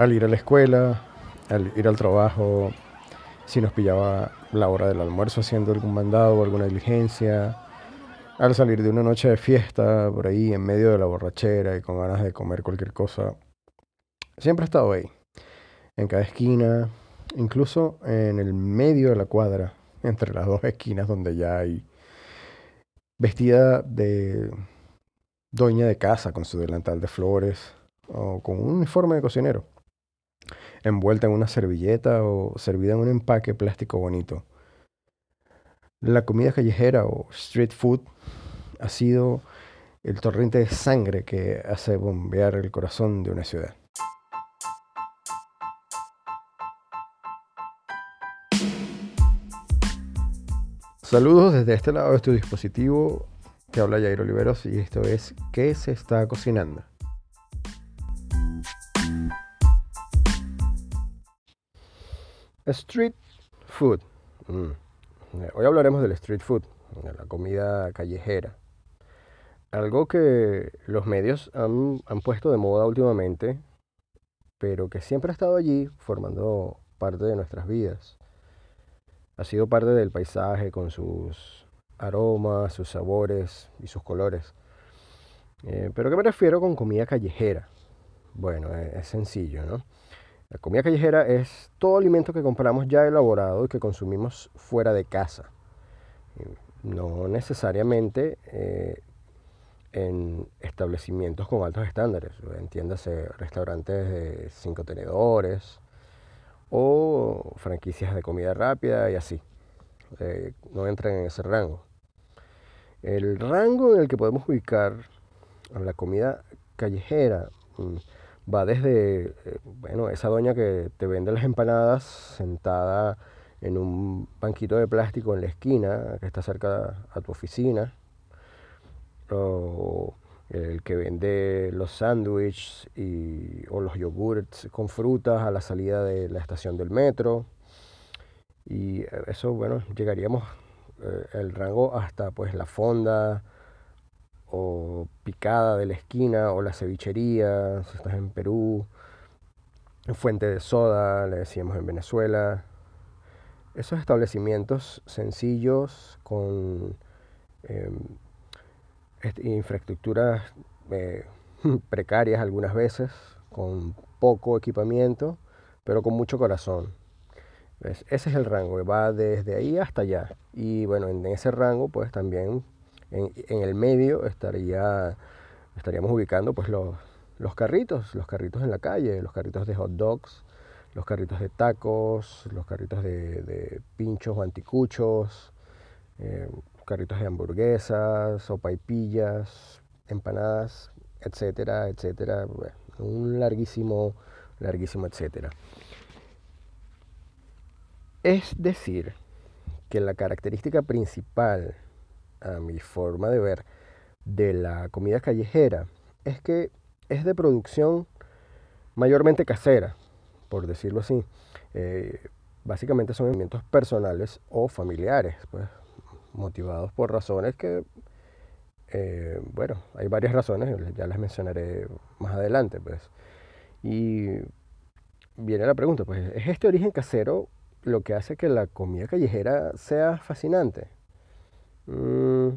al ir a la escuela, al ir al trabajo, si nos pillaba la hora del almuerzo haciendo algún mandado o alguna diligencia, al salir de una noche de fiesta por ahí en medio de la borrachera y con ganas de comer cualquier cosa. Siempre he estado ahí, en cada esquina, incluso en el medio de la cuadra, entre las dos esquinas donde ya hay vestida de doña de casa con su delantal de flores o con un uniforme de cocinero, envuelta en una servilleta o servida en un empaque plástico bonito. La comida callejera o street food ha sido el torrente de sangre que hace bombear el corazón de una ciudad. Saludos desde este lado de tu dispositivo. Te habla Jair Oliveros y esto es ¿Qué se está cocinando? Street food. Mm. Hoy hablaremos del street food, de la comida callejera. Algo que los medios han, han puesto de moda últimamente, pero que siempre ha estado allí formando parte de nuestras vidas ha sido parte del paisaje con sus aromas, sus sabores y sus colores. Eh, pero ¿qué me refiero con comida callejera? Bueno, es sencillo, ¿no? La comida callejera es todo alimento que compramos ya elaborado y que consumimos fuera de casa. No necesariamente eh, en establecimientos con altos estándares, entiéndase restaurantes de cinco tenedores, o franquicias de comida rápida y así. Eh, no entran en ese rango. El rango en el que podemos ubicar la comida callejera mm, va desde, eh, bueno, esa doña que te vende las empanadas sentada en un banquito de plástico en la esquina que está cerca a tu oficina, o el que vende los sándwiches o los yogurts con frutas a la salida de la estación del metro. Y eso, bueno, llegaríamos eh, el rango hasta pues la fonda o picada de la esquina o la cevichería, si estás en Perú, fuente de soda, le decíamos en Venezuela. Esos establecimientos sencillos con em, infraestructuras eh, precarias algunas veces, con poco equipamiento, pero con mucho corazón. Ese es el rango, va desde ahí hasta allá. Y bueno, en ese rango, pues también en, el medio estaría, estaríamos ubicando pues los, los carritos, los carritos en la calle, los carritos de hot dogs, los carritos de tacos, los carritos de, pinchos o anticuchos, eh, carritos de hamburguesas, sopaipillas, empanadas, etcétera, etcétera. un larguísimo, larguísimo, etcétera. Es decir, que la característica principal, a mi forma de ver, de la comida callejera es que es de producción mayormente casera, por decirlo así. Eh, básicamente son elementos personales o familiares. Pues motivados por razones que, eh, bueno, hay varias razones, ya las mencionaré más adelante, pues. Y viene la pregunta, pues, ¿es este origen casero lo que hace que la comida callejera sea fascinante? Mm,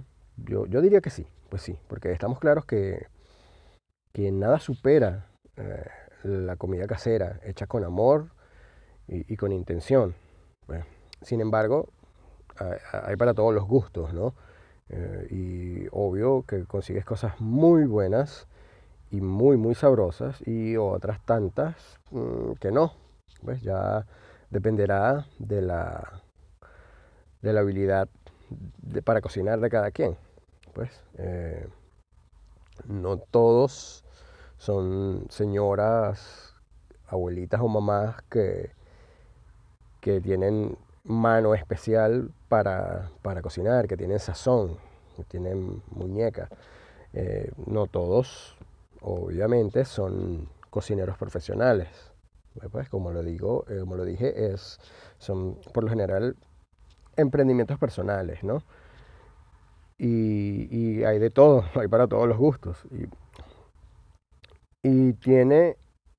yo, yo, diría que sí, pues sí, porque estamos claros que, que nada supera eh, la comida casera, hecha con amor y, con intención. sin embargo, hay para todos los gustos, ¿no? Eh, y obvio que consigues cosas muy buenas y muy, muy sabrosas y otras tantas mm, que no. Pues ya dependerá de la, de la habilidad para cocinar de cada quien. Pues eh, no todos son señoras, abuelitas o mamás que, que tienen mano especial para, cocinar, que tienen sazón, que tienen muñeca. Eh, no todos, obviamente, son cocineros profesionales. Pues, como lo digo, eh, como lo dije, es, son por lo general emprendimientos personales, ¿no? Y, hay de todo, hay para todos los gustos. Y, tiene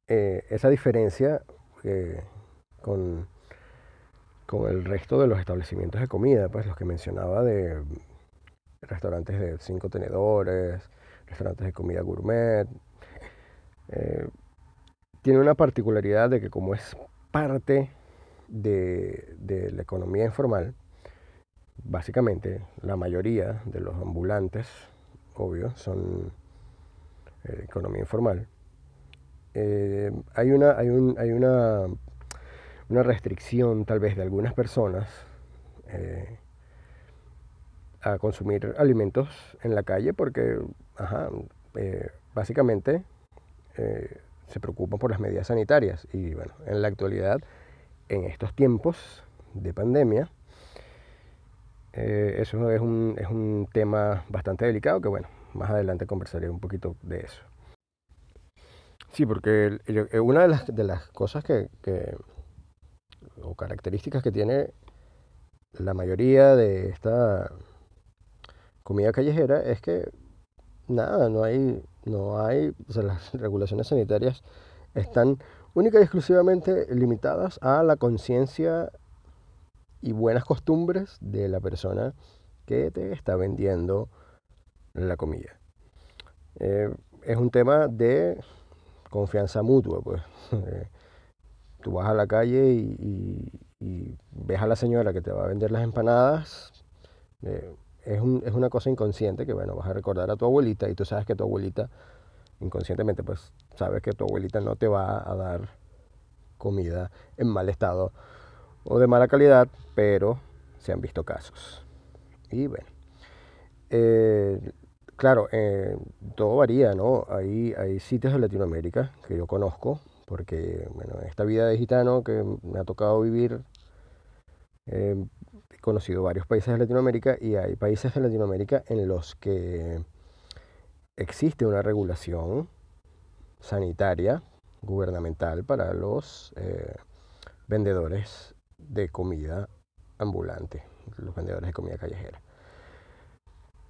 eh, esa diferencia eh, con, con el resto de los establecimientos de comida, pues los que mencionaba de restaurantes de cinco tenedores, restaurantes de comida gourmet, eh, tiene una particularidad de que como es parte de la economía informal, básicamente la mayoría de los ambulantes, obvio, son eh, economía informal. Eh, hay una, hay, un, hay una, una restricción tal vez de algunas personas eh, a consumir alimentos en la calle porque, ajá, básicamente se preocupan por las medidas sanitarias y bueno, en la actualidad, en estos tiempos de pandemia, eh, eso es un, es un tema bastante delicado que, bueno, más adelante conversaré un poquito de eso. Sí, porque eh, una de las, de las cosas que, que, o características que tiene la mayoría de esta comida callejera es que nada, no hay, no hay, o sea, las regulaciones sanitarias están única y exclusivamente limitadas a la conciencia y buenas costumbres de la persona que te está vendiendo la comida. Eh, es un tema de confianza mutua, pues. Eh, tú vas a la calle y, ves a la señora que te va a vender las empanadas. Eh, es, es, una cosa inconsciente que, bueno, vas a recordar a tu abuelita y tú sabes que tu abuelita, inconscientemente, pues sabes que tu abuelita no te va a dar comida en mal estado o de mala calidad, pero se han visto casos. Y bueno, eh, claro, eh, todo varía, ¿no? Hay, hay sitios de Latinoamérica que yo conozco, porque, bueno, esta vida de gitano que me ha tocado vivir, eh, he conocido varios países de Latinoamérica y hay países de Latinoamérica en los que existe una regulación sanitaria gubernamental para los vendedores de comida ambulante, los vendedores de comida callejera.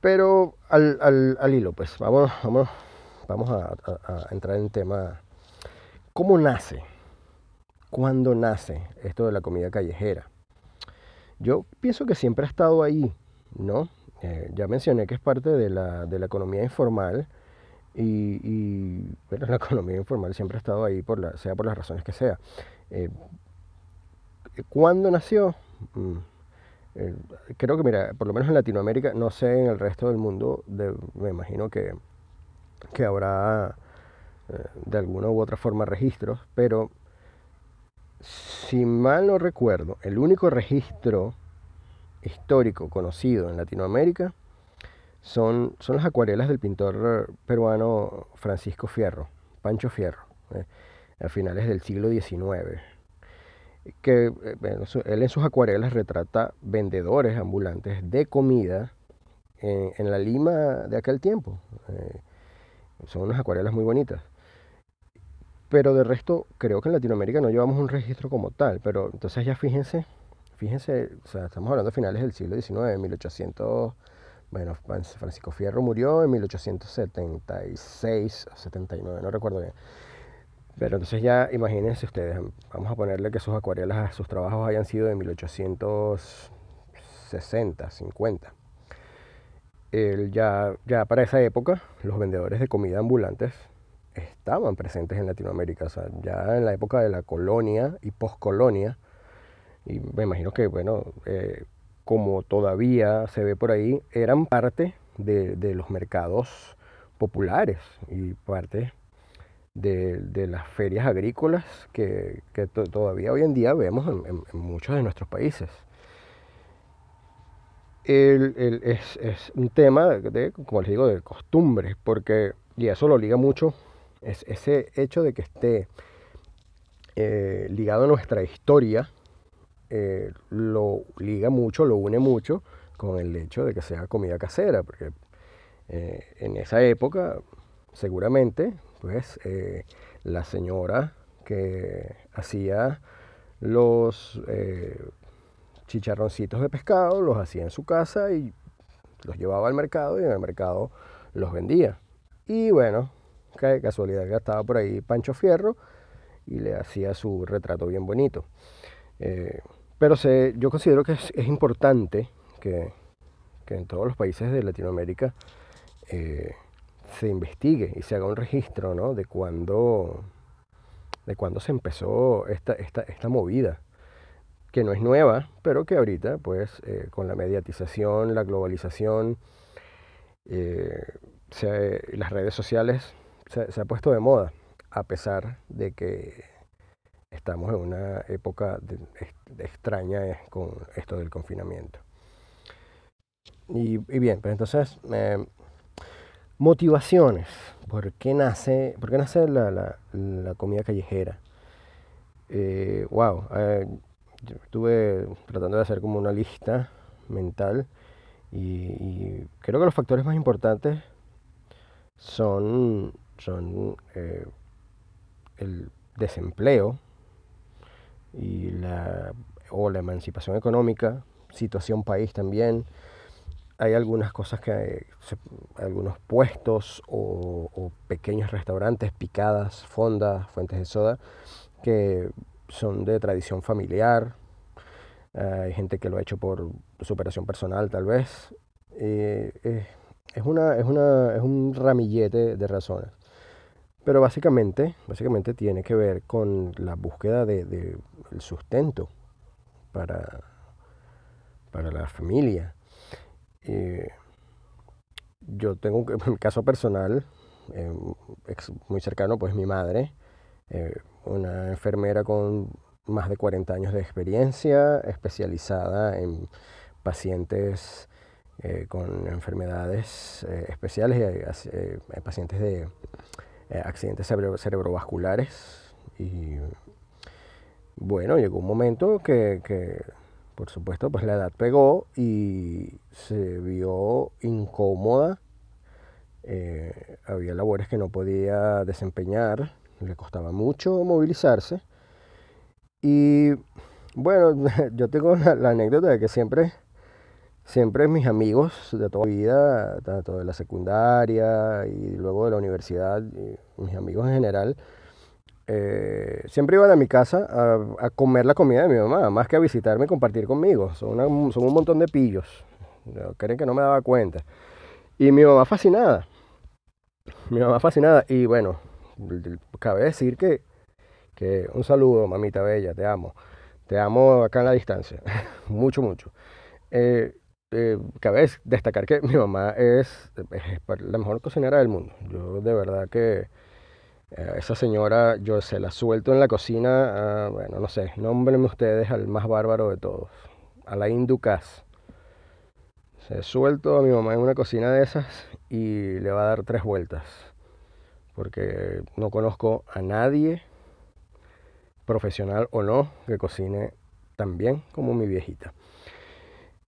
Pero al, al, hilo, pues vamos, vamos, vamos a, entrar en tema. ¿Cómo nace? ¿Cuándo nace esto de la comida callejera? Yo pienso que siempre ha estado ahí, ¿no? Eh, ya mencioné que es parte de la, de la economía informal y, y bueno, la economía informal siempre ha estado ahí, por la, sea por las razones que sea. Eh, ¿Cuándo nació? Mm, eh, creo que, mira, por lo menos en Latinoamérica, no sé en el resto del mundo, me imagino que, que habrá eh, de alguna u otra forma registros, pero si mal no recuerdo, el único registro histórico conocido en Latinoamérica son, son las acuarelas del pintor peruano Francisco Fierro, Pancho Fierro, eh, a finales del siglo XIX que eh, él en sus acuarelas retrata vendedores ambulantes de comida en, la Lima de aquel tiempo. Eh, son unas acuarelas muy bonitas. Pero de resto, creo que en Latinoamérica no llevamos un registro como tal. Pero entonces ya fíjense, fíjense, o sea, estamos hablando de finales del siglo XIX, 1800. Bueno, Francisco Fierro murió en 1876 o 79, no recuerdo bien. Pero entonces ya imagínense ustedes, vamos a ponerle que sus acuarelas, sus trabajos hayan sido de 1860, 50. ya, ya para esa época, los vendedores de comida ambulantes estaban presentes en Latinoamérica, o sea, ya en la época de la colonia y poscolonia, y me imagino que, bueno, eh, como todavía se ve por ahí, eran parte de, de los mercados populares y parte de, las ferias agrícolas que, todavía hoy en día vemos en, muchos de nuestros países. es, un tema, de, como les digo, de costumbres, porque, y eso lo liga mucho, es ese hecho de que esté eh, ligado a nuestra historia, eh, lo liga mucho, lo une mucho con el hecho de que sea comida casera, porque eh, en esa época seguramente pues eh, la señora que hacía los eh, chicharroncitos de pescado, los hacía en su casa y los llevaba al mercado y en el mercado los vendía. Y bueno, casualidad que estaba por ahí Pancho Fierro y le hacía su retrato bien bonito. Eh, pero se, yo considero que es, importante que, en todos los países de Latinoamérica se investigue y se haga un registro ¿no? de cuándo de cuando se empezó esta, esta, esta movida que no es nueva, pero que ahorita, pues, eh, con la mediatización, la globalización, eh, las redes sociales, se, ha puesto de moda, a pesar de que estamos en una época extraña eh, con esto del confinamiento. Y, bien, pues entonces, motivaciones. ¿Por qué nace, por qué nace la, la, comida callejera? wow, estuve tratando de hacer como una lista mental y, creo que los factores más importantes son, son eh, el desempleo y la, o la emancipación económica, situación país también. Hay algunas cosas que, algunos puestos o, pequeños restaurantes, picadas, fondas, fuentes de soda, que son de tradición familiar. hay gente que lo ha hecho por superación personal, tal vez. es, una, es, una, es un ramillete de razones. Pero básicamente, básicamente tiene que ver con la búsqueda del de, sustento para, para la familia. Yo tengo un caso personal, eh, muy cercano, pues mi madre, eh, una enfermera con más de 40 años de experiencia, especializada en pacientes eh, con enfermedades eh, especiales, eh, pacientes de accidentes cerebrovasculares. Y bueno, llegó un momento que, por supuesto, pues la edad pegó y se vio incómoda. había labores que no podía desempeñar le costaba mucho movilizarse. Y bueno, yo tengo la, anécdota de que siempre, siempre mis amigos de toda mi vida, tanto de la secundaria y luego de la universidad, mis amigos en general, eh, siempre iban a mi casa a, comer la comida de mi mamá, más que a visitarme y compartir conmigo. Son, son un montón de pillos. Creen que no me daba cuenta. Y mi mamá fascinada. Mi mamá fascinada. Y bueno, cabe decir que, que un saludo, mamita bella, te amo. Te amo acá en la distancia. mucho, mucho. Eh, eh, cabe destacar que mi mamá es, la mejor cocinera del mundo. Yo de verdad que esa señora, yo se la suelto en la cocina, bueno, no sé, nómbrenme ustedes al más bárbaro de todos, a la Inducas. Se suelto a mi mamá en una cocina de esas y le va a dar tres vueltas porque no conozco a nadie, profesional o no, que cocine tan bien como mi viejita.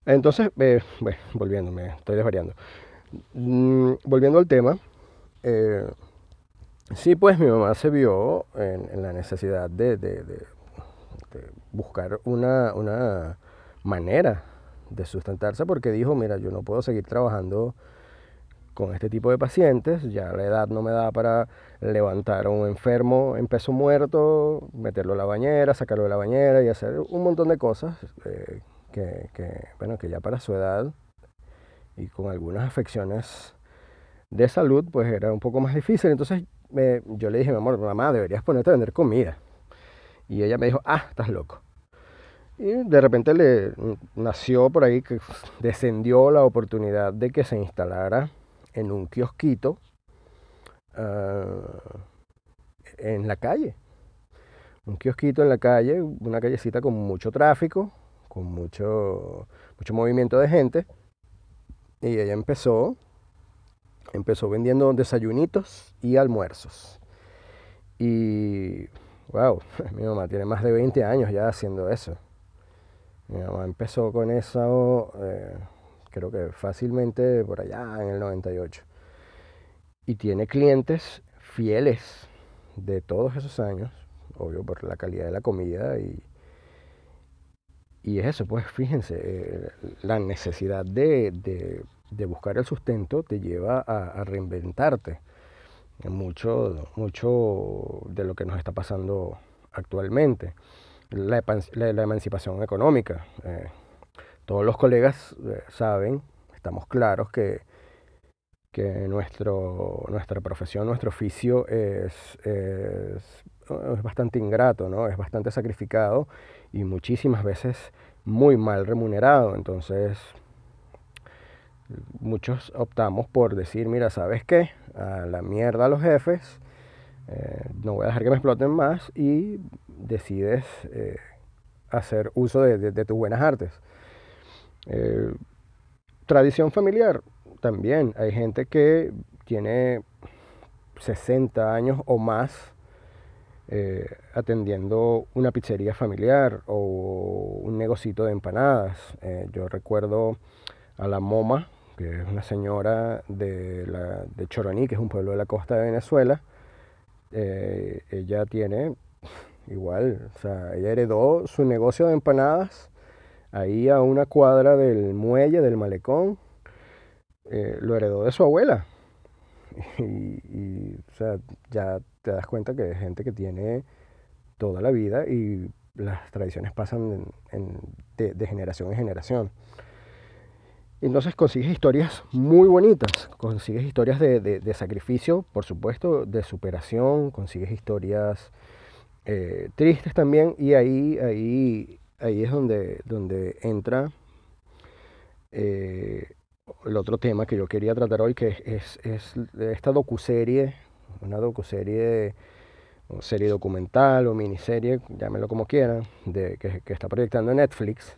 Entonces, eh, bueno, volviéndome, estoy desvariando. Mm, volviendo al tema, eh, sí, pues mi mamá se vio en, la necesidad de, buscar una, manera de sustentarse porque dijo, mira, yo no puedo seguir trabajando con este tipo de pacientes, ya la edad no me da para levantar a un enfermo en peso muerto, meterlo a la bañera, sacarlo de la bañera y hacer un montón de cosas eh, que, bueno, que ya para su edad y con algunas afecciones de salud, pues era un poco más difícil. Entonces yo le dije, mi amor, mamá, deberías ponerte a vender comida. Y ella me dijo, ah, estás loco. Y de repente le nació por ahí que descendió la oportunidad de que se instalara en un kiosquito ah, en la calle. Un kiosquito en la calle, una callecita con mucho tráfico, con mucho, mucho movimiento de gente. Y ella empezó, empezó vendiendo desayunitos y almuerzos. Y, wow, mi mamá tiene más de 20 años ya haciendo eso. Mi mamá empezó con eso eh, creo que fácilmente por allá en el 98. Y tiene clientes fieles de todos esos años, obvio por la calidad de la comida y, y es eso, pues fíjense, eh, la necesidad de, buscar el sustento te lleva a, reinventarte. mucho, mucho de lo que nos está pasando actualmente. La, emancipación económica. Eh, todos los colegas eh, saben, estamos claros que, que nuestro, nuestra profesión, nuestro oficio es, es, es, bastante ingrato, ¿no? es bastante sacrificado y muchísimas veces muy mal remunerado. Entonces, muchos optamos por decir, mira, ¿sabes qué? A la mierda a los jefes, eh, no voy a dejar que me exploten más y decides eh, hacer uso de, tus buenas artes. Eh, tradición familiar, también hay gente que tiene 60 años o más atendiendo una pizzería familiar o un negocito de empanadas. yo recuerdo a la MoMA, que es una señora de, de Choroní, que es un pueblo de la costa de Venezuela. Eh, ella tiene igual, o sea, ella heredó su negocio de empanadas ahí a una cuadra del muelle, del malecón. Eh, lo heredó de su abuela. Y, o sea, ya te das cuenta que es gente que tiene toda la vida y las tradiciones pasan de generación en generación. Entonces consigues historias muy bonitas, consigues historias de, sacrificio, por supuesto, de superación, consigues historias eh, tristes también. Y ahí, ahí, ahí es donde, donde entra eh, el otro tema que yo quería tratar hoy, que es, es esta docuserie, una docuserie, serie documental o miniserie, llámelo como quieran, de, que, que está proyectando Netflix.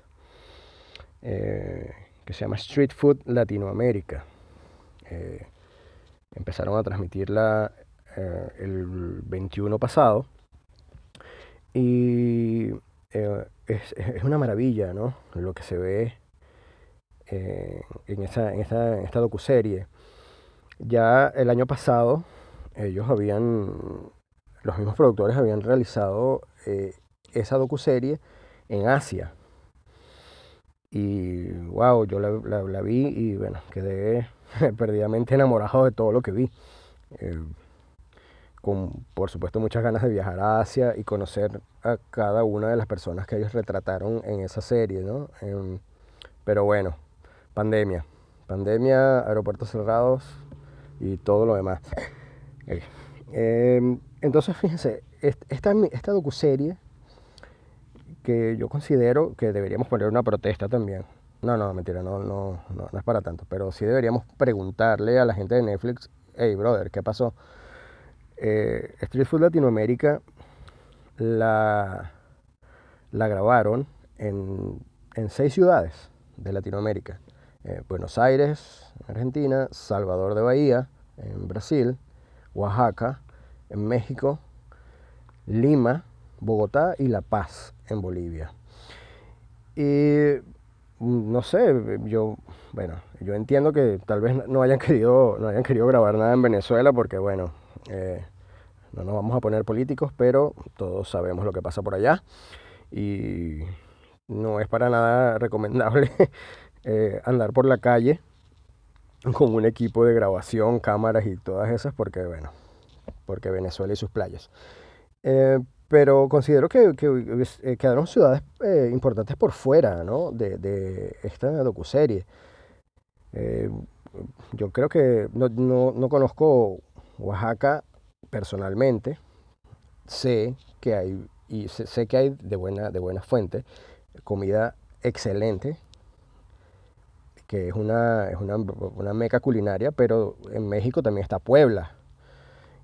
Eh, que se llama Street Food Latinoamérica. Eh, empezaron a transmitirla eh, el 21 pasado y eh, es, una maravilla ¿no? lo que se ve en, esa, en, esta, en esta docuserie. Ya el año pasado ellos habían, los mismos productores habían realizado esa docuserie en Asia y wow, yo la, vi y bueno, quedé perdidamente enamorado de todo lo que vi. Eh, con por supuesto muchas ganas de viajar a Asia y conocer a cada una de las personas que ellos retrataron en esa serie, ¿no? Em, pero bueno, pandemia. Pandemia, aeropuertos cerrados y todo lo demás. Eh, entonces, fíjense, esta, esta docuserie que yo considero que deberíamos poner una protesta también. No, no, mentira, no, no, no, es para tanto. Pero sí deberíamos preguntarle a la gente de Netflix, hey, brother, ¿qué pasó? Eh, Street Food Latinoamérica la, la grabaron en, en seis ciudades de Latinoamérica. Eh, Buenos Aires, Argentina, Salvador de Bahía, en Brasil, Oaxaca, en México, Lima, Bogotá y La Paz, en Bolivia. Y mm, no sé, yo, bueno, yo entiendo que tal vez no hayan querido, no hayan querido grabar nada en Venezuela porque, bueno, eh, no nos vamos a poner políticos, pero todos sabemos lo que pasa por allá y no es para nada recomendable eh, andar por la calle con un equipo de grabación, cámaras y todas esas porque, bueno, porque Venezuela y sus playas. Eh, pero considero que, eh, quedaron ciudades eh, importantes por fuera ¿no? de, esta docuserie. Eh, yo creo que no, no, conozco Oaxaca personalmente. Sé que hay, sé, que hay de buena, de buena fuente, comida excelente, que es una, es una meca culinaria, pero en México también está Puebla,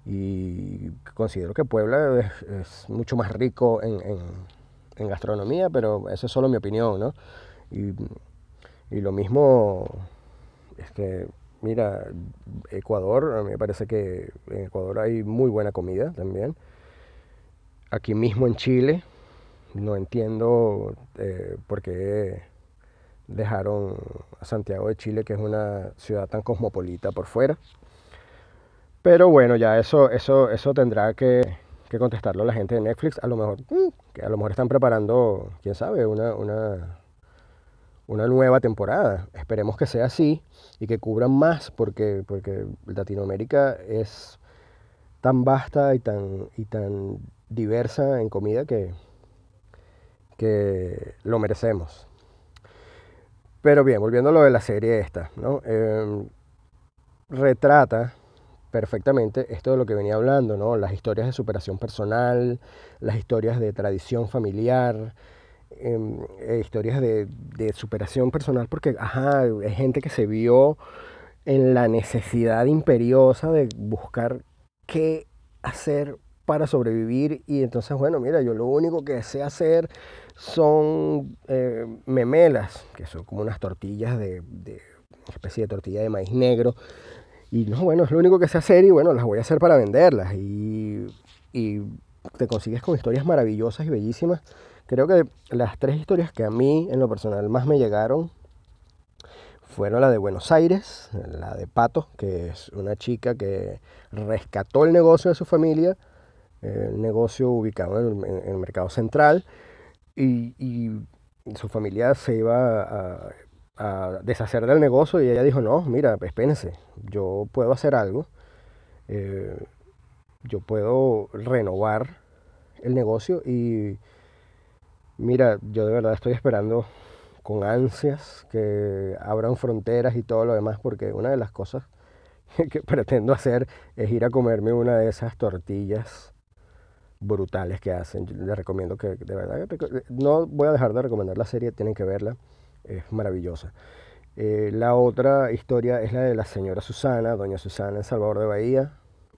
y considero que Puebla es, mucho más rico en, en, gastronomía, pero eso es solo mi opinión, ¿no? Y, y lo mismo es que, mira, Ecuador, a mí me parece que en Ecuador hay muy buena comida también. Aquí mismo en Chile, no entiendo eh, por qué dejaron a Santiago de Chile, que es una ciudad tan cosmopolita por fuera. Pero bueno, ya eso, eso, eso tendrá que, que contestarlo la gente de Netflix. A lo mejor, mm, que a lo mejor están preparando, quién sabe, una, una, una nueva temporada. Esperemos que sea así y que cubran más, porque, porque Latinoamérica es, tan vasta y tan, y tan diversa en comida que, que lo merecemos. Pero bien, volviendo a lo de la serie esta, ¿no? Em, retrata perfectamente esto de lo que venía hablando, ¿no? Las historias de superación personal, las historias de tradición familiar, em, eh, historias de, superación personal, porque, ajá, hay gente que se vio en la necesidad imperiosa de buscar qué hacer para sobrevivir y entonces, bueno, mira, yo lo único que sé hacer son eh, memelas, que son como unas tortillas de, de, especie de tortilla de maíz negro. Y no, bueno, es lo único que sé hacer y bueno, las voy a hacer para venderlas. Y, y te consigues con historias maravillosas y bellísimas. Creo que las tres historias que a mí en lo personal más me llegaron fueron la de Buenos Aires, la de Pato, que es una chica que rescató el negocio de su familia, el negocio ubicado en el, mercado central, y, su familia se iba a, deshacer del negocio y ella dijo, no, mira, espérense, yo puedo hacer algo, eh, yo puedo renovar el negocio y mira, yo de verdad estoy esperando con ansias que abran fronteras y todo lo demás, porque una de las cosas que pretendo hacer es ir a comerme una de esas tortillas brutales que hacen. les recomiendo que, de verdad, no voy a dejar de recomendar la serie, tienen que verla, es maravillosa. Eh, la otra historia es la de la señora Susana, doña Susana en Salvador de Bahía,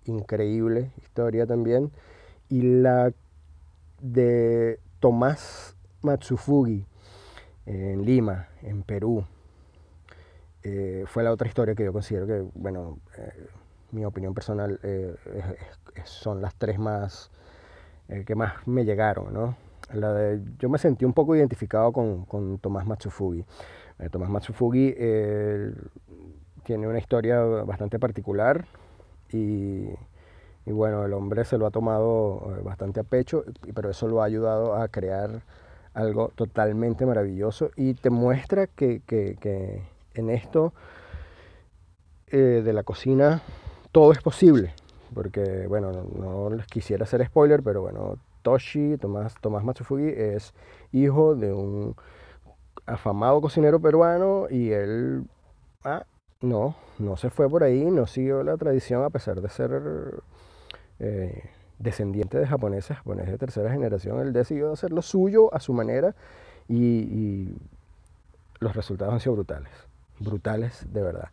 increíble historia también. Y la de Tomás Matsufugi, en Lima, en Perú. Eh, fue la otra historia que yo considero que, bueno, eh, mi opinión personal son las tres más que más me llegaron, ¿no? Yo me sentí un poco identificado con, con Tomás Matsufugi. Tomás Matsufugi tiene una historia bastante particular y, y, bueno, el hombre se lo ha tomado bastante a pecho, pero eso lo ha ayudado a crear algo totalmente maravilloso y te muestra que, en esto eh, de la cocina todo es posible. Porque, bueno, no, les quisiera hacer spoiler, pero bueno, Toshi, Tomás, Tomás Matsufugi, es hijo de un afamado cocinero peruano y él, ah, no, no se fue por ahí, no siguió la tradición a pesar de ser eh, descendiente de japoneses, japoneses de tercera generación, él decidió hacer lo suyo a su manera y, los resultados han sido brutales, brutales de verdad.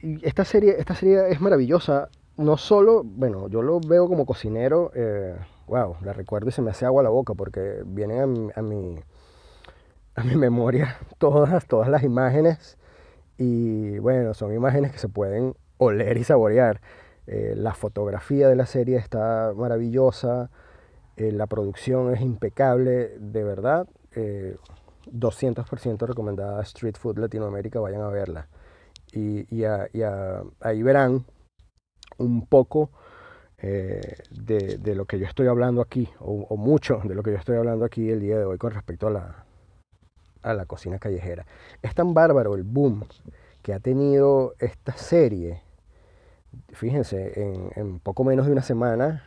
Y esta serie, esta serie es maravillosa, no solo, bueno, yo lo veo como cocinero, wow, la recuerdo y se me hace agua la boca porque vienen a mi, a mi memoria todas, todas las imágenes y bueno, son imágenes que se pueden oler y saborear. Eh, la fotografía de la serie está maravillosa, eh, la producción es impecable, de verdad. 200% eh, recomendada Street Food Latinoamérica, vayan a verla. Y, ahí verán un poco de, lo que yo estoy hablando aquí, o, mucho de lo que yo estoy hablando aquí el día de hoy con respecto a la, a la cocina callejera. Es tan bárbaro el boom que ha tenido esta serie fíjense, en, poco menos de una semana,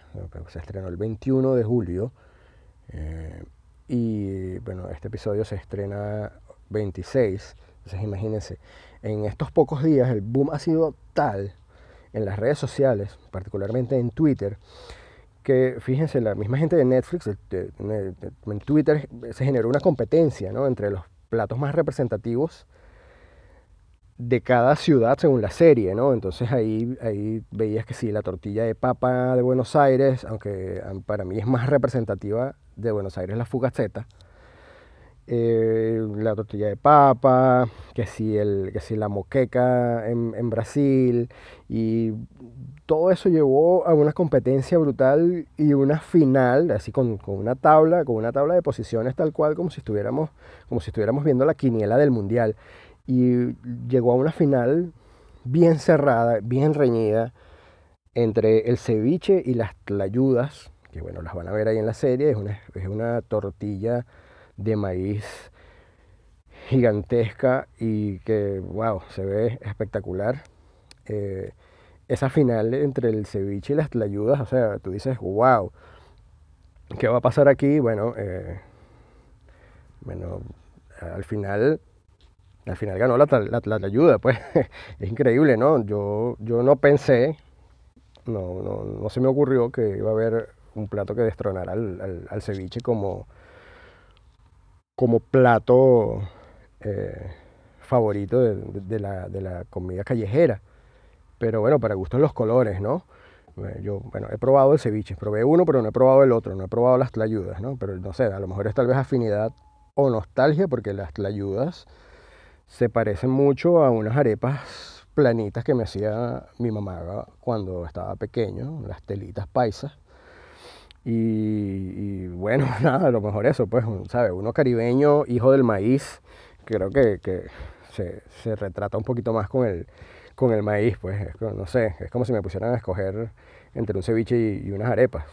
se estrenó el 21 de julio, eh, y bueno, este episodio se estrena 26, entonces imagínense, en estos pocos días el boom ha sido tal en las redes sociales, particularmente en Twitter, que fíjense, la misma gente de Netflix, en Twitter se generó una competencia ¿no? entre los platos más representativos de cada ciudad según la serie, ¿no? Entonces ahí, ahí veías que sí, la tortilla de papa de Buenos Aires, aunque para mí es más representativa de Buenos Aires la fugaceta, eh, la tortilla de papa, que sí, el, que sí la moqueca en, Brasil, y todo eso llevó a una competencia brutal y una final, así con, con, una tabla, con una tabla de posiciones tal cual como si estuviéramos, como si estuviéramos viendo la quiniela del mundial. Y llegó a una final bien cerrada, bien reñida entre el ceviche y las tlayudas, que bueno, las van a ver ahí en la serie, es una, es una tortilla de maíz gigantesca y que, wow, se ve espectacular. Eh, esa final entre el ceviche y las tlayudas, o sea, tú dices, wow, ¿qué va a pasar aquí? Bueno, eh, bueno, al final, al final ganó la, la, tlayuda, pues es increíble, ¿no? Yo, yo no pensé, no, no, no, se me ocurrió que iba a haber un plato que destronara al, al, ceviche como, como plato eh, favorito de, la, de la comida callejera. Pero bueno, para gustos los colores, ¿no? Eh, yo, bueno, he probado el ceviche, probé uno, pero no he probado el otro, no he probado las tlayudas, ¿no? Pero no sé, a lo mejor es tal vez afinidad o nostalgia, porque las tlayudas se parecen mucho a unas arepas planitas que me hacía mi mamá cuando estaba pequeño, las telitas paisas. Y, bueno, nada, a lo mejor eso, pues, ¿sabes? Uno caribeño, hijo del maíz, creo que, que se, se retrata un poquito más con el, con el maíz, pues, no sé, es como si me pusieran a escoger entre un ceviche y, unas arepas.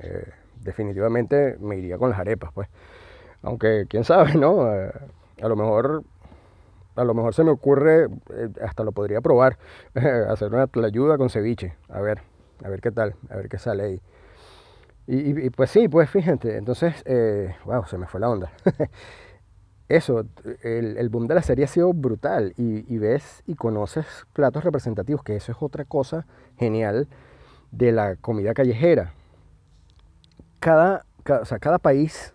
Eh, definitivamente me iría con las arepas, pues. Aunque, quién sabe, ¿no? Eh, a lo mejor, a lo mejor se me ocurre, eh, hasta lo podría probar, hacer una ayuda con ceviche, a ver, a ver qué tal, a ver qué sale ahí. Y, pues sí, pues fíjate, entonces, wow, se me fue la onda. eso, el, boom de la serie ha sido brutal y, ves y conoces platos representativos, que eso es otra cosa genial de la comida callejera. Cada, cada, país,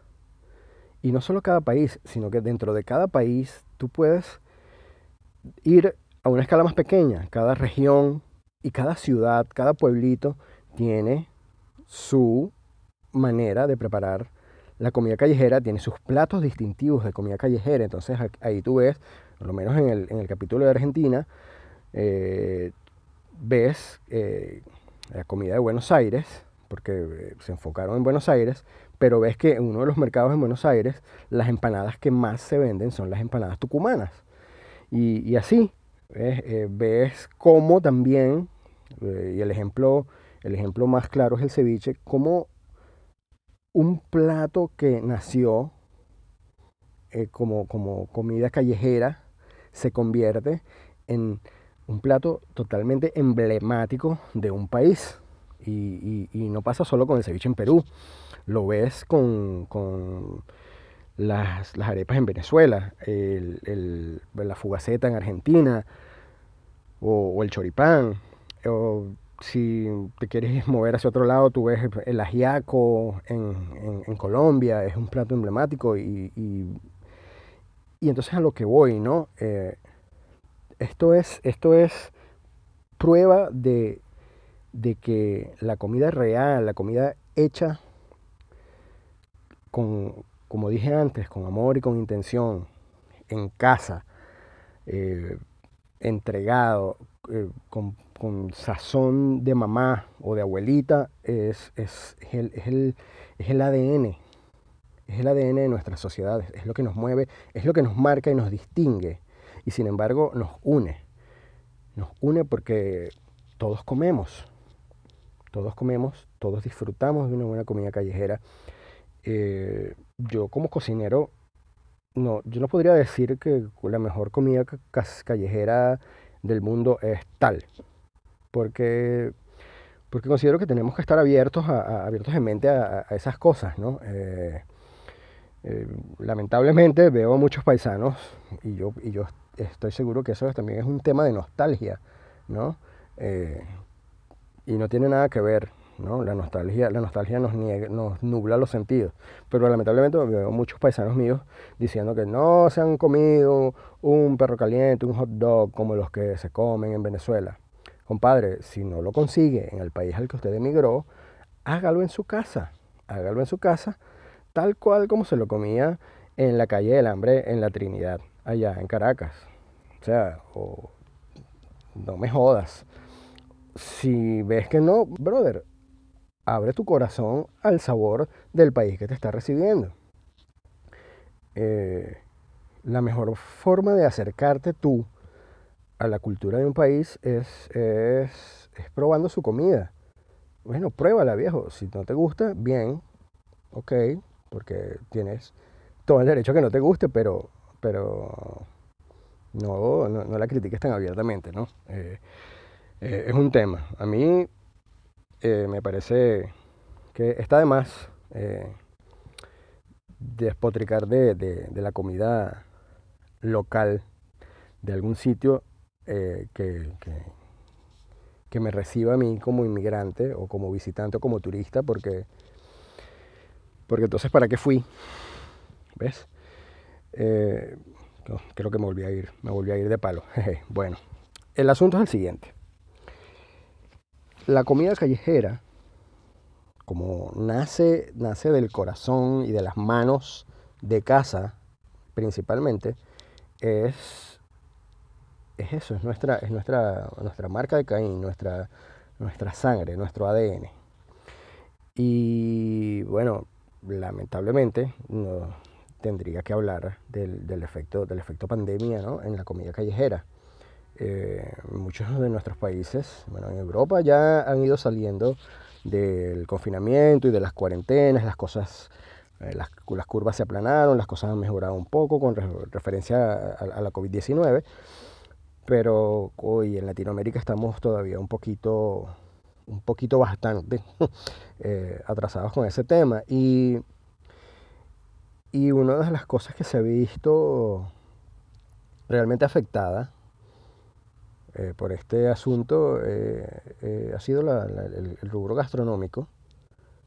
y no solo cada país, sino que dentro de cada país tú puedes ir a una escala más pequeña. Cada región y cada ciudad, cada pueblito tiene su manera de preparar la comida callejera tiene sus platos distintivos de comida callejera. Entonces ahí tú ves, por lo menos en el, en el capítulo de Argentina, eh, ves eh, la comida de Buenos Aires, porque eh, se enfocaron en Buenos Aires, pero ves que en uno de los mercados en Buenos Aires las empanadas que más se venden son las empanadas tucumanas. Y, así, ves cómo también, y el ejemplo, el ejemplo más claro es el ceviche, cómo un plato que nació eh, como, como comida callejera se convierte en un plato totalmente emblemático de un país. Y, no pasa solo con el ceviche en Perú, lo ves con, las, arepas en Venezuela, la fugaceta en Argentina, o, el choripán, si te quieres mover hacia otro lado, tú ves el ajiaco en, Colombia, es un plato emblemático y, y, entonces a lo que voy, ¿no? Eh, esto, es, esto es prueba de, de que la comida real, la comida hecha con, como dije antes, con amor y con intención, en casa, eh, entregado, eh, con con sazón de mamá o de abuelita es, es, el, es, el, es el ADN, es el ADN de nuestras sociedades, es lo que nos mueve, es lo que nos marca y nos distingue. Y sin embargo nos une, nos une porque todos comemos, todos comemos, todos disfrutamos de una buena comida callejera. Eh, yo como cocinero, no, yo no podría decir que la mejor comida callejera del mundo es tal porque, porque considero que tenemos que estar abiertos, a, abiertos en mente a, esas cosas, ¿no? Eh, eh, lamentablemente veo muchos paisanos y yo, y yo estoy seguro que eso también es un tema de nostalgia, ¿no? Eh, y no tiene nada que ver, ¿no? La nostalgia, la nostalgia nos, nos nubla los sentidos. Pero lamentablemente veo muchos paisanos míos diciendo que no se han comido un perro caliente, un hot dog como los que se comen en Venezuela. Compadre, si no lo consigue en el país al que usted emigró, hágalo en su casa. Hágalo en su casa, tal cual como se lo comía en la calle del hambre en la Trinidad, allá en Caracas. O sea, no me jodas. Si ves que no, brother, abre tu corazón al sabor del país que te está recibiendo. Eh, la mejor forma de acercarte tú a la cultura de un país es, es, probando su comida. Bueno, pruébala, viejo. Si no te gusta, bien, ok, porque tienes todo el derecho a que no te guste, pero, pero no, no, la critiques tan abiertamente, ¿no? Eh, eh, es un tema. A mí eh, me parece que está de más despotricar de, la comida local de algún sitio que, que, me reciba a mí como inmigrante o como visitante o como turista, porque, porque entonces, ¿para qué fui? ¿Ves? creo que me volví a ir, me volví a ir de palo. bueno, el asunto es el siguiente. La comida callejera, como nace, nace del corazón y de las manos de casa, principalmente, es, es eso, es nuestra, es nuestra, nuestra marca de Caín, nuestra, nuestra sangre, nuestro ADN. Y bueno, lamentablemente, no, tendría que hablar del, efecto, del efecto pandemia en la comida callejera. Eh, muchos de nuestros países, bueno, en Europa ya han ido saliendo del confinamiento y de las cuarentenas, las cosas, eh, las, curvas se aplanaron, las cosas han mejorado un poco con referencia a, la COVID-19, pero hoy en Latinoamérica estamos todavía un poquito, un poquito bastante eh, atrasados con ese tema y y una de las cosas que se ha visto realmente afectada eh, por este asunto eh, ha sido el, rubro gastronómico,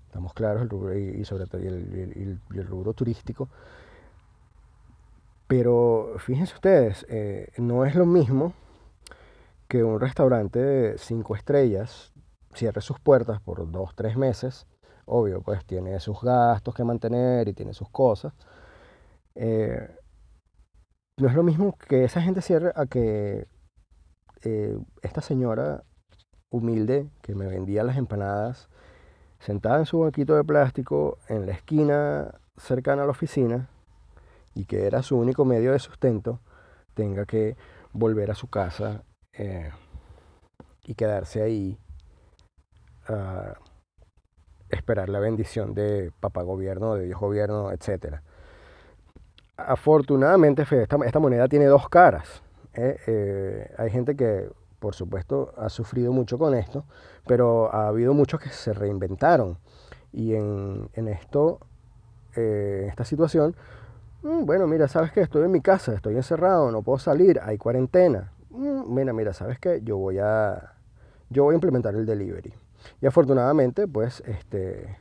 estamos claros, el rubro, y, sobre todo el, rubro turístico. Pero fíjense ustedes, no es lo mismo que un restaurante de cinco estrellas cierre sus puertas por dos, tres meses obvio, pues tiene sus gastos que mantener y tiene sus cosas. Eh, no es lo mismo que esa gente cierre a que eh, esta señora humilde que me vendía las empanadas, sentada en su banquito de plástico en la esquina cercana a la oficina y que era su único medio de sustento, tenga que volver a su casa eh, y quedarse ahí. Uh, esperar la bendición de papá gobierno, de Dios gobierno, etc. Afortunadamente, esta, moneda tiene dos caras. ¿eh? Eh, hay gente que, por supuesto, ha sufrido mucho con esto, pero ha habido muchos que se reinventaron. Y en, esto, eh, en esta situación, bueno, mira, ¿sabes qué? Estoy en mi casa, estoy encerrado, no puedo salir, hay cuarentena. Mm, mira, mira, ¿sabes qué? Yo voy a, yo voy a implementar el delivery. Y afortunadamente, pues, este,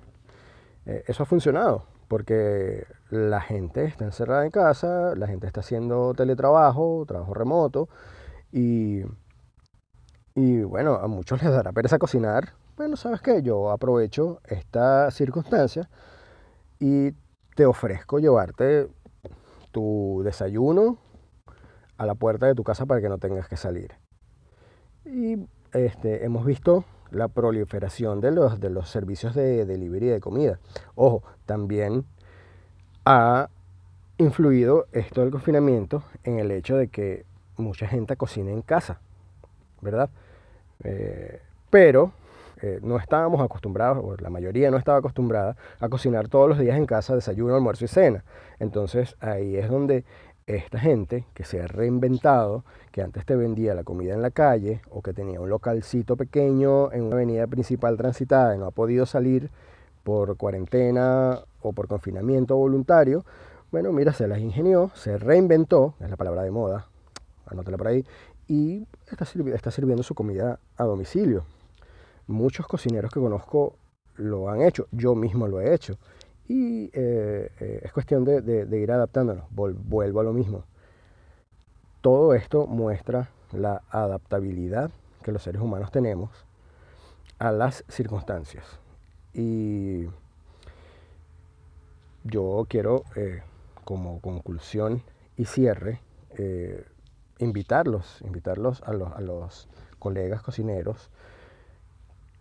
eh, eso ha funcionado, porque la gente está encerrada en casa, la gente está haciendo teletrabajo, trabajo remoto, y, y bueno, a muchos les dará pereza cocinar. Bueno, ¿sabes qué? Yo aprovecho esta circunstancia y te ofrezco llevarte tu desayuno a la puerta de tu casa para que no tengas que salir. Y este, hemos visto la proliferación de los, de los servicios de delivery de comida. Ojo, también ha influido esto del confinamiento en el hecho de que mucha gente cocina en casa, ¿verdad? Eh, pero eh, no estábamos acostumbrados, o la mayoría no estaba acostumbrada a cocinar todos los días en casa, desayuno, almuerzo y cena. Entonces ahí es donde esta gente que se ha reinventado, que antes te vendía la comida en la calle o que tenía un localcito pequeño en una avenida principal transitada y no ha podido salir por cuarentena o por confinamiento voluntario, bueno, mira, se las ingenió, se reinventó, es la palabra de moda, anótela por ahí, y está, está sirviendo su comida a domicilio. Muchos cocineros que conozco lo han hecho, yo mismo lo he hecho. Y eh, eh, es cuestión de, ir adaptándonos. vuelvo a lo mismo. Todo esto muestra la adaptabilidad que los seres humanos tenemos a las circunstancias. Y yo quiero, eh, como conclusión y cierre, invitarlos, invitarlos a los, a los colegas cocineros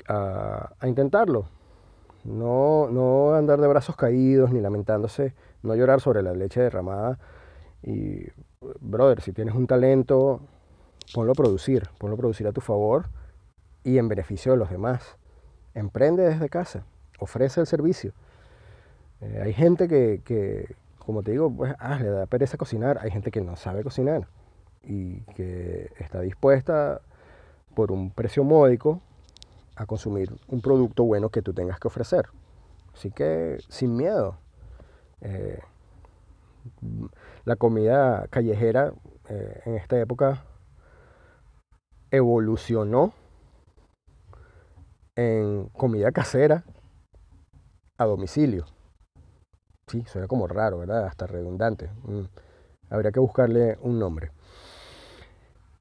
a, intentarlo no, no andar de brazos caídos ni lamentándose, no llorar sobre la leche derramada. Y, brother, si tienes un talento, ponlo a producir, ponlo a producir a tu favor y en beneficio de los demás. Emprende desde casa, ofrece el servicio. Eh, hay gente que, que, como te digo, pues, ah, le da pereza cocinar. Hay gente que no sabe cocinar y que está dispuesta por un precio módico a consumir un producto bueno que tú tengas que ofrecer. Así que sin miedo. Eh, la comida callejera eh, en esta época evolucionó en comida casera a domicilio. Sí, suena como raro, ¿verdad? Hasta redundante. Mm, habría que buscarle un nombre.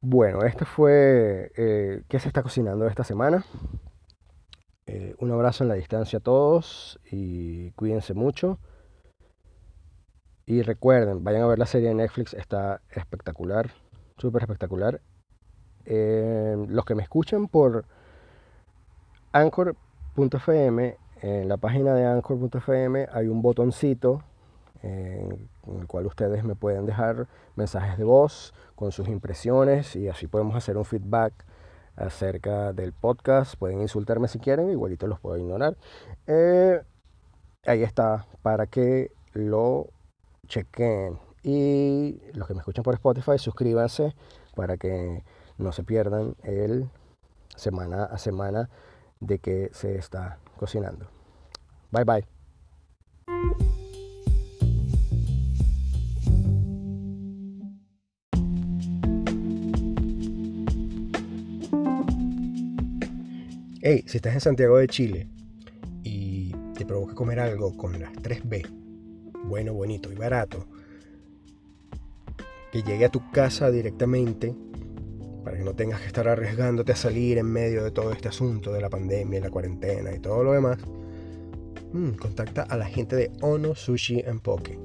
Bueno, este fue eh, qué se está cocinando esta semana. Eh, un abrazo en la distancia a todos y cuídense mucho. Y recuerden, vayan a ver la serie de Netflix, está espectacular, súper espectacular. Eh, los que me escuchan por Anchor.fm, en la página de Anchor.fm hay un botoncito en el cual ustedes me pueden dejar mensajes de voz con sus impresiones y así podemos hacer un feedback acerca del podcast. Pueden insultarme si quieren, igualito los puedo ignorar. Eh, ahí está, para que lo chequen. Y los que me escuchan por Spotify, suscríbanse para que no se pierdan el semana a semana de que se está cocinando. Bye bye. Hey, si estás en Santiago de Chile y te provoca comer algo con las 3B, bueno, bonito y barato, que llegue a tu casa directamente para que no tengas que estar arriesgándote a salir en medio de todo este asunto de la pandemia, la cuarentena y todo lo demás, mm, contacta a la gente de Ono Sushi and Poke.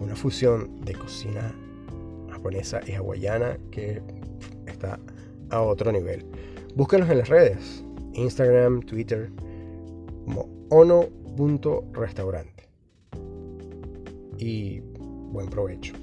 Una fusión de cocina japonesa y hawaiana que está a otro nivel. Búscanos en las redes, Instagram, Twitter, como ono.restaurante. Y buen provecho.